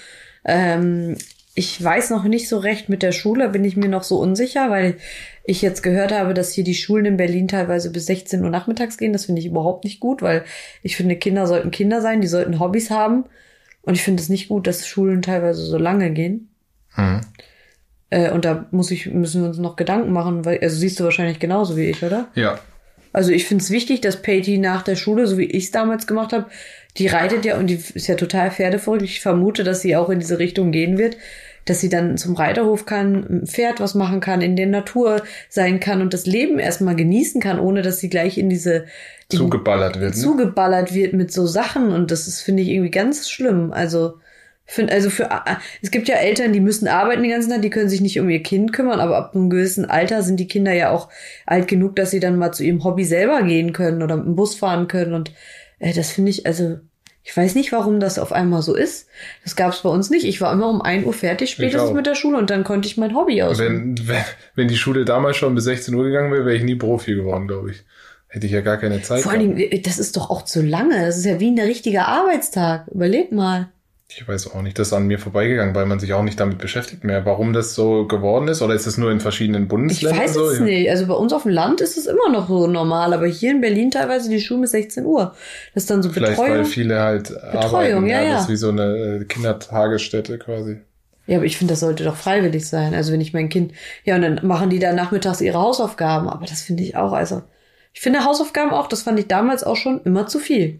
Ähm, ich weiß noch nicht so recht mit der Schule, bin ich mir noch so unsicher, weil ich jetzt gehört habe, dass hier die Schulen in Berlin teilweise bis 16 Uhr nachmittags gehen. Das finde ich überhaupt nicht gut, weil ich finde, Kinder sollten Kinder sein, die sollten Hobbys haben. Und ich finde es nicht gut, dass Schulen teilweise so lange gehen. Hm. Äh, und da muss ich, müssen wir uns noch Gedanken machen, weil, also siehst du wahrscheinlich genauso wie ich, oder? Ja. Also ich finde es wichtig, dass Patty nach der Schule, so wie ich es damals gemacht habe, die reitet ja und die ist ja total pferdeverrückt. Ich vermute, dass sie auch in diese Richtung gehen wird, dass sie dann zum Reiterhof kann, ein Pferd was machen kann, in der Natur sein kann und das Leben erstmal genießen kann, ohne dass sie gleich in diese in, Zugeballert wird. Ne? zugeballert wird mit so Sachen und das ist finde ich irgendwie ganz schlimm. Also ich finde also für es gibt ja Eltern, die müssen arbeiten den ganzen Tag, die können sich nicht um ihr Kind kümmern, aber ab einem gewissen Alter sind die Kinder ja auch alt genug, dass sie dann mal zu ihrem Hobby selber gehen können oder mit dem Bus fahren können und äh, das finde ich also ich weiß nicht, warum das auf einmal so ist. Das gab es bei uns nicht. Ich war immer um 1 Uhr fertig, spätestens mit der Schule und dann konnte ich mein Hobby ausüben. Wenn, wenn, wenn die Schule damals schon bis 16 Uhr gegangen wäre, wäre ich nie Profi geworden, glaube ich. Hätte ich ja gar keine Zeit. Vor allen. Dingen, das ist doch auch zu lange. Das ist ja wie ein richtiger Arbeitstag. Überleg mal. Ich weiß auch nicht, das ist an mir vorbeigegangen, weil man sich auch nicht damit beschäftigt mehr, warum das so geworden ist. Oder ist es nur in verschiedenen Ich Bundesländern weiß so? es nicht. Also bei uns auf dem Land ist es immer noch so normal, aber hier in Berlin teilweise die Schule bis 16 Uhr. Das ist dann so Vielleicht weil Betreuung. viele halt arbeiten. ja, ja. Das ist wie so eine äh, Kindertagesstätte quasi. Ja, aber ich finde, das sollte doch freiwillig sein. Also wenn ich mein Kind, ja, und dann machen die da nachmittags ihre Hausaufgaben. Aber das finde ich auch, also ich finde Hausaufgaben auch, das fand ich damals auch schon immer zu viel.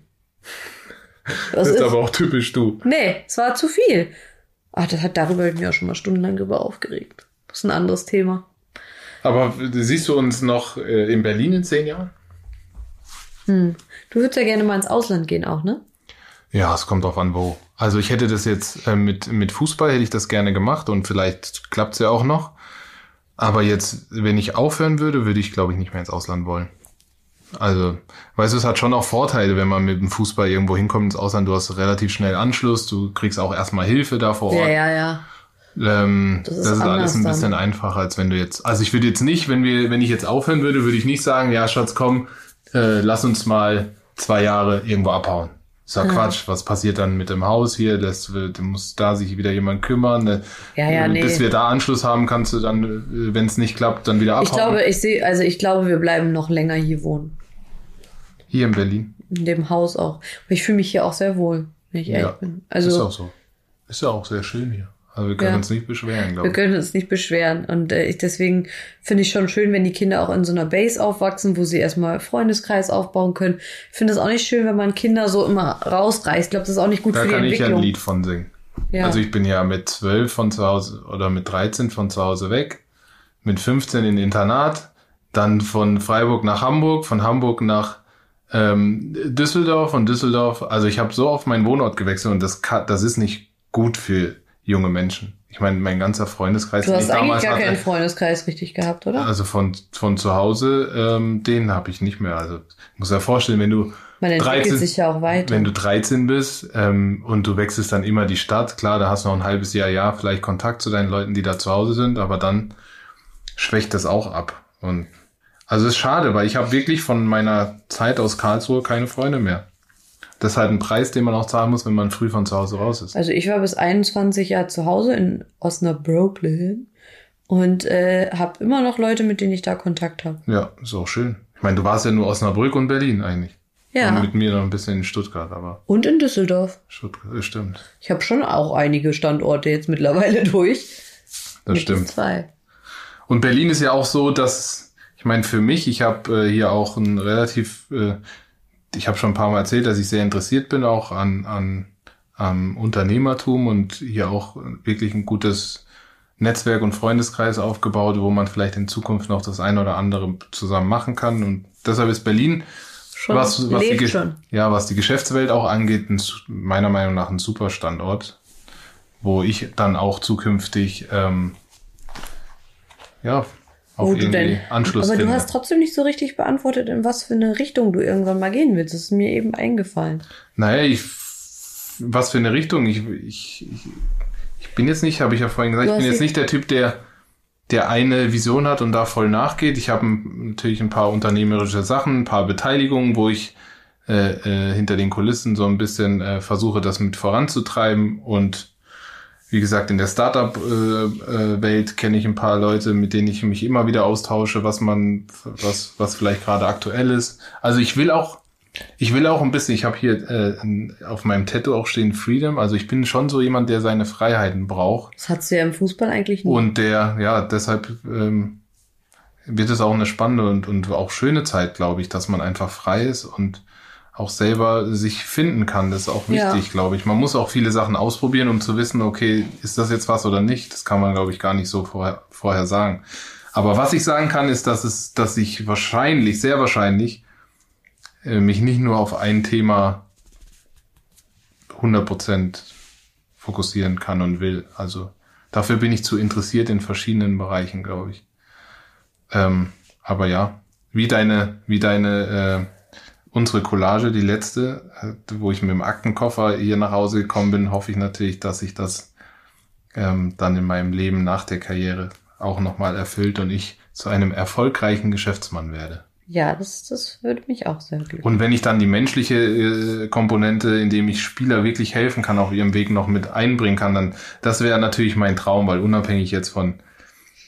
Das, ist aber auch typisch du. Nee, es war zu viel. Ach, das hat darüber ich mich auch schon mal stundenlang drüber aufgeregt. Das ist ein anderes Thema. Aber siehst du uns noch äh, in Berlin in zehn Jahren? Du würdest ja gerne mal ins Ausland gehen auch, ne? Ja, es kommt drauf an, wo. Also ich hätte das jetzt äh, mit, mit Fußball hätte ich das gerne gemacht und vielleicht klappt's ja auch noch. Aber jetzt, wenn ich aufhören würde, würde ich, glaube ich, nicht mehr ins Ausland wollen. Also, weißt du, es hat schon auch Vorteile, wenn man mit dem Fußball irgendwo hinkommt ins Ausland. Du hast relativ schnell Anschluss, du kriegst auch erstmal Hilfe da vor Ort. Ja, ja, ja. Ähm, Das das ist ist, alles ein dann. bisschen einfacher, als wenn du jetzt. Also ich würde jetzt nicht, wenn wir, wenn ich jetzt aufhören würde, würde ich nicht sagen, ja, Schatz, komm, äh, lass uns mal zwei Jahre irgendwo abhauen. Ist ja Quatsch. Was passiert dann mit dem Haus hier? Das wird, muss da sich wieder jemand kümmern. Äh, Ja, ja, nee. Bis wir da Anschluss haben, kannst du dann, äh, wenn es nicht klappt, dann wieder abhauen. Ich glaube, ich sehe, also ich glaube, wir bleiben noch länger hier wohnen. hier in Berlin. In dem Haus auch. Ich fühle mich hier auch sehr wohl, wenn ich ehrlich Ja, bin. ist Also auch so. Ist ja auch sehr schön hier. Also wir können Ja. uns nicht beschweren, glaube wir ich. können uns nicht beschweren. Und äh, ich, deswegen finde ich schon schön, wenn die Kinder auch in so einer Base aufwachsen, wo sie erstmal Freundeskreis aufbauen können. Ich finde es auch nicht schön, wenn man Kinder so immer rausreißt. Ich glaube, das ist auch nicht gut Da für die kann ich ja Entwicklung. ein Lied von singen. Ja. Also ich bin ja mit 12 von zu Hause oder mit 13 von zu Hause weg, mit 15 in Internat, dann von Freiburg nach Hamburg, von Hamburg nach ähm, Düsseldorf und Düsseldorf. Also ich habe so oft meinen Wohnort gewechselt und das, kann, das ist nicht gut für junge Menschen. Ich meine, mein ganzer Freundeskreis, du hast ich eigentlich gar hatte, keinen Freundeskreis richtig gehabt, oder? also von, von zu Hause, ähm, den habe ich nicht mehr. Also ich muss ja vorstellen, wenn du Man entwickelt 13 sich ja auch weiter. wenn du 13 bist ähm, und du wechselst dann immer die Stadt, klar, da hast du noch ein halbes Jahr, Jahr vielleicht Kontakt zu deinen Leuten, die da zu Hause sind, aber dann schwächt das auch ab. Und also es ist schade, weil ich habe wirklich von meiner Zeit aus Karlsruhe keine Freunde mehr. Das ist halt ein Preis, den man auch zahlen muss, wenn man früh von zu Hause raus ist. Also ich war bis 21 Jahre zu Hause in Osnabrück und äh, habe immer noch Leute, mit denen ich da Kontakt habe. Ja, ist auch schön. Ich meine, du warst ja nur Osnabrück und Berlin eigentlich. Ja. Und mit mir noch ein bisschen in Stuttgart, aber Und in Düsseldorf. Stuttgart, stimmt. Ich habe schon auch einige Standorte jetzt mittlerweile durch. Das Mit stimmt. Zwei. Und Berlin ist ja auch so, dass, ich meine, für mich, ich habe äh, hier auch ein relativ, äh, ich habe schon ein paar Mal erzählt, dass ich sehr interessiert bin auch an, an am Unternehmertum und hier auch wirklich ein gutes Netzwerk und Freundeskreis aufgebaut, wo man vielleicht in Zukunft noch das eine oder andere zusammen machen kann. Und deshalb ist Berlin, Schon was, was, die, schon. Ja, was die Geschäftswelt auch angeht, ein, meiner Meinung nach ein super Standort, wo ich dann auch zukünftig ähm, ja, auf du irgendwie denn? Anschluss Aber finde. du hast trotzdem nicht so richtig beantwortet, in was für eine Richtung du irgendwann mal gehen willst. Das ist mir eben eingefallen. Naja, ich, was für eine Richtung? Ich, ich, ich, bin jetzt nicht, habe ich ja vorhin gesagt, Du ich bin jetzt nicht der Typ, der, der eine Vision hat und da voll nachgeht. Ich habe natürlich ein paar unternehmerische Sachen, ein paar Beteiligungen, wo ich äh, äh, hinter den Kulissen so ein bisschen äh, versuche, das mit voranzutreiben. Und wie gesagt, in der Startup-Welt äh, äh, kenne ich ein paar Leute, mit denen ich mich immer wieder austausche, was man, was, was vielleicht gerade aktuell ist. Also ich will auch ich will auch ein bisschen, ich habe hier äh, auf meinem Tattoo auch stehen Freedom. Also ich bin schon so jemand, der seine Freiheiten braucht. Das hat's ja im Fußball eigentlich nicht. Und der, ja, deshalb ähm, wird es auch eine spannende und, und auch schöne Zeit, glaube ich, dass man einfach frei ist und auch selber sich finden kann. Das ist auch wichtig, ja. glaube ich. Man muss auch viele Sachen ausprobieren, um zu wissen, okay, ist das jetzt was oder nicht? Das kann man, glaube ich, gar nicht so vorher, vorher sagen. Aber was ich sagen kann, ist, dass es, dass ich wahrscheinlich, sehr wahrscheinlich, äh, mich nicht nur auf ein Thema 100% fokussieren kann und will. Also dafür bin ich zu interessiert in verschiedenen Bereichen, glaube ich. Ähm, aber ja, wie deine, wie deine, äh, unsere Collage, die letzte, äh, wo ich mit dem Aktenkoffer hier nach Hause gekommen bin, hoffe ich natürlich, dass sich das ähm, dann in meinem Leben nach der Karriere auch nochmal erfüllt und ich zu einem erfolgreichen Geschäftsmann werde. Ja, das, das würde mich auch sehr glücklich. Und wenn ich dann die menschliche äh, Komponente, indem ich Spieler wirklich helfen kann, auf ihrem Weg noch mit einbringen kann, dann das wäre natürlich mein Traum, weil unabhängig jetzt von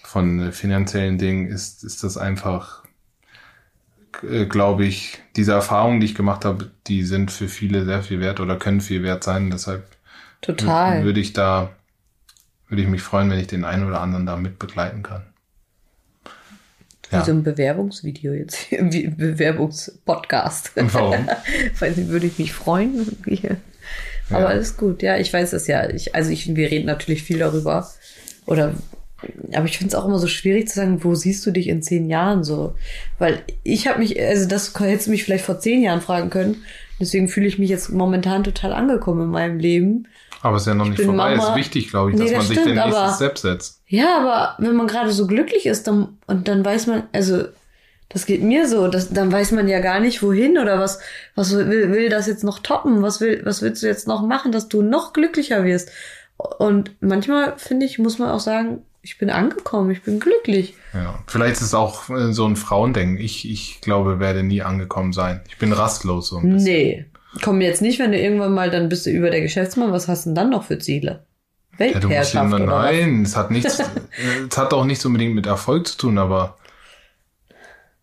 von äh, finanziellen Dingen ist ist das einfach, äh, glaube ich, diese Erfahrungen, die ich gemacht habe, die sind für viele sehr viel wert oder können viel wert sein. Deshalb total würde ich da würde ich mich freuen, wenn ich den einen oder anderen da mit begleiten kann. Wie ja. so ein Bewerbungsvideo jetzt hier, Bewerbungspodcast. Und warum? Weil sie würde ich mich freuen. Aber ja. alles gut, ja, ich weiß es ja. Ich, also ich, wir reden natürlich viel darüber. Oder aber ich finde es auch immer so schwierig zu sagen, wo siehst du dich in zehn Jahren so? Weil ich habe mich, also das hättest du mich vielleicht vor zehn Jahren fragen können. Deswegen fühle ich mich jetzt momentan total angekommen in meinem Leben. Aber es ist ja noch ich nicht vorbei. Es ist wichtig, glaube ich, nee, dass man stimmt, sich den nächsten Step setzt. Ja, aber wenn man gerade so glücklich ist, dann, und dann weiß man, also, das geht mir so, das, dann weiß man ja gar nicht, wohin oder was, was will, will das jetzt noch toppen? Was will, was willst du jetzt noch machen, dass du noch glücklicher wirst? Und manchmal, finde ich, muss man auch sagen, ich bin angekommen, ich bin glücklich. Ja, vielleicht ist es auch äh, so ein Frauendenken. Ich, ich glaube, werde nie angekommen sein. Ich bin rastlos so ein bisschen. Nee, Komm jetzt nicht, wenn du irgendwann mal, dann bist du über der Geschäftsmann, was hast du denn dann noch für Ziele? Weltherrschaft ja, immer, Nein, es hat nichts, es hat auch nichts unbedingt mit Erfolg zu tun, aber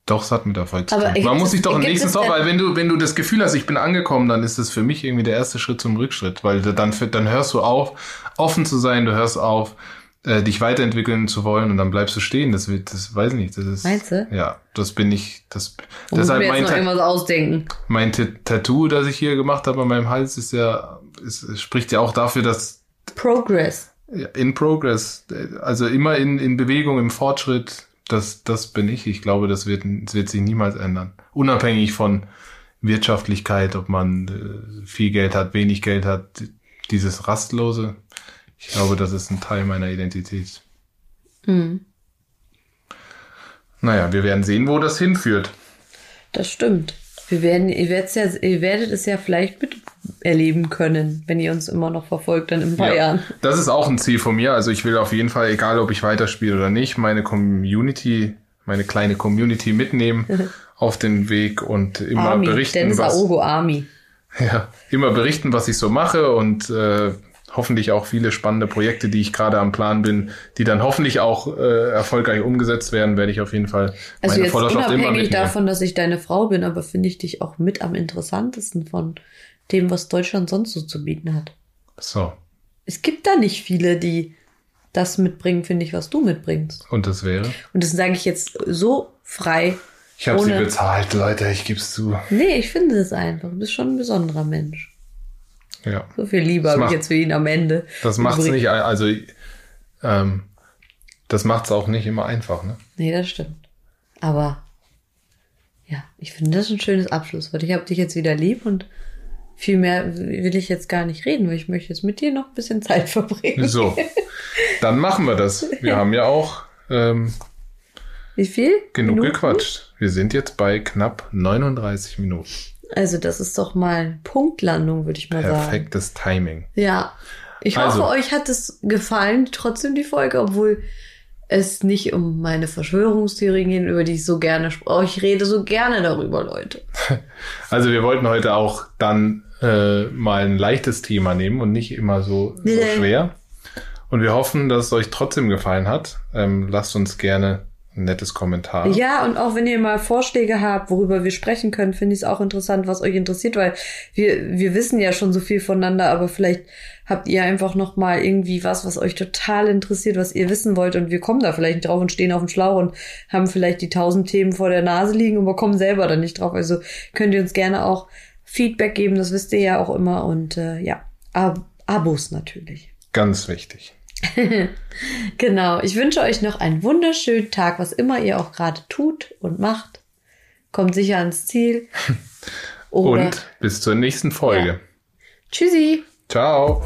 doch, es hat mit Erfolg zu aber tun. Man muss sich doch am nächsten Mal, weil wenn du, wenn du das Gefühl hast, ich bin angekommen, dann ist das für mich irgendwie der erste Schritt zum Rückschritt, weil dann, dann hörst du auf, offen zu sein, du hörst auf, äh, dich weiterentwickeln zu wollen und dann bleibst du stehen. Das wird, das weiß ich nicht. Das ist, Meinst du? Ja, das bin ich. Das, und deshalb mein, noch irgendwas ausdenken. mein Tattoo, das ich hier gemacht habe an meinem Hals, ist ja, ist, spricht ja auch dafür, dass Progress. In Progress, also immer in, in Bewegung, im Fortschritt. Das, das bin ich. Ich glaube, das wird, das wird sich niemals ändern. Unabhängig von Wirtschaftlichkeit, ob man äh, viel Geld hat, wenig Geld hat, dieses Rastlose, ich glaube, das ist ein Teil meiner Identität. Mhm. Naja, wir werden sehen, wo das hinführt. Das stimmt. Wir werden, ihr, ja, ihr werdet es ja vielleicht miterleben können, wenn ihr uns immer noch verfolgt, dann in ein paar ja, Jahren. Das ist auch ein Ziel von mir. Also ich will auf jeden Fall, egal ob ich weiterspiele oder nicht, meine Community, meine kleine Community mitnehmen auf den Weg und immer Army, berichten. Dennis was, Aogo Army. Ja, immer berichten, was ich so mache und äh, hoffentlich auch viele spannende Projekte, die ich gerade am Plan bin, die dann hoffentlich auch äh, erfolgreich umgesetzt werden, werde ich auf jeden Fall also meine jetzt Followerschaft immer mitnehmen. davon, dass ich deine Frau bin, aber finde ich dich auch mit am interessantesten von dem, was Deutschland sonst so zu bieten hat. So. Es gibt da nicht viele, die das mitbringen, finde ich, was du mitbringst. Und das wäre? Und das sage ich jetzt so frei. Ich habe sie bezahlt, Leute, ich gebe es zu. Nee, ich finde es einfach. Du bist schon ein besonderer Mensch. Ja. So viel Liebe habe ich jetzt für ihn am Ende. Das macht es nicht, also ähm, das macht es auch nicht immer einfach, ne? Nee, das stimmt. Aber ja, ich finde das ein schönes Abschlusswort. Ich habe dich jetzt wieder lieb und viel mehr will ich jetzt gar nicht reden, weil ich möchte jetzt mit dir noch ein bisschen Zeit verbringen. So, dann machen wir das. Wir haben ja auch ähm, wie viel? Genug Minuten? gequatscht. Wir sind jetzt bei knapp 39 Minuten. Also das ist doch mal Punktlandung, würde ich mal Perfektes sagen. Perfektes Timing. Ja. Ich also. hoffe, euch hat es gefallen, trotzdem die Folge, obwohl es nicht um meine Verschwörungstheorien gehen, über die ich so gerne spreche. Ich rede so gerne darüber, Leute. Also wir wollten heute auch dann äh, mal ein leichtes Thema nehmen und nicht immer so, so schwer. Und wir hoffen, dass es euch trotzdem gefallen hat. Ähm, lasst uns gerne ein nettes Kommentar. Ja, und auch wenn ihr mal Vorschläge habt, worüber wir sprechen können, finde ich es auch interessant, was euch interessiert, weil wir, wir wissen ja schon so viel voneinander, aber vielleicht habt ihr einfach noch mal irgendwie was, was euch total interessiert, was ihr wissen wollt und wir kommen da vielleicht nicht drauf und stehen auf dem Schlauch und haben vielleicht die tausend Themen vor der Nase liegen und wir kommen selber da nicht drauf. Also könnt ihr uns gerne auch Feedback geben, das wisst ihr ja auch immer und äh, ja, Ab Abos natürlich. Ganz wichtig. Genau. Ich wünsche euch noch einen wunderschönen Tag, was immer ihr auch gerade tut und macht. Kommt sicher ans Ziel. Oder Und bis zur nächsten Folge. Tschüssi. Ciao.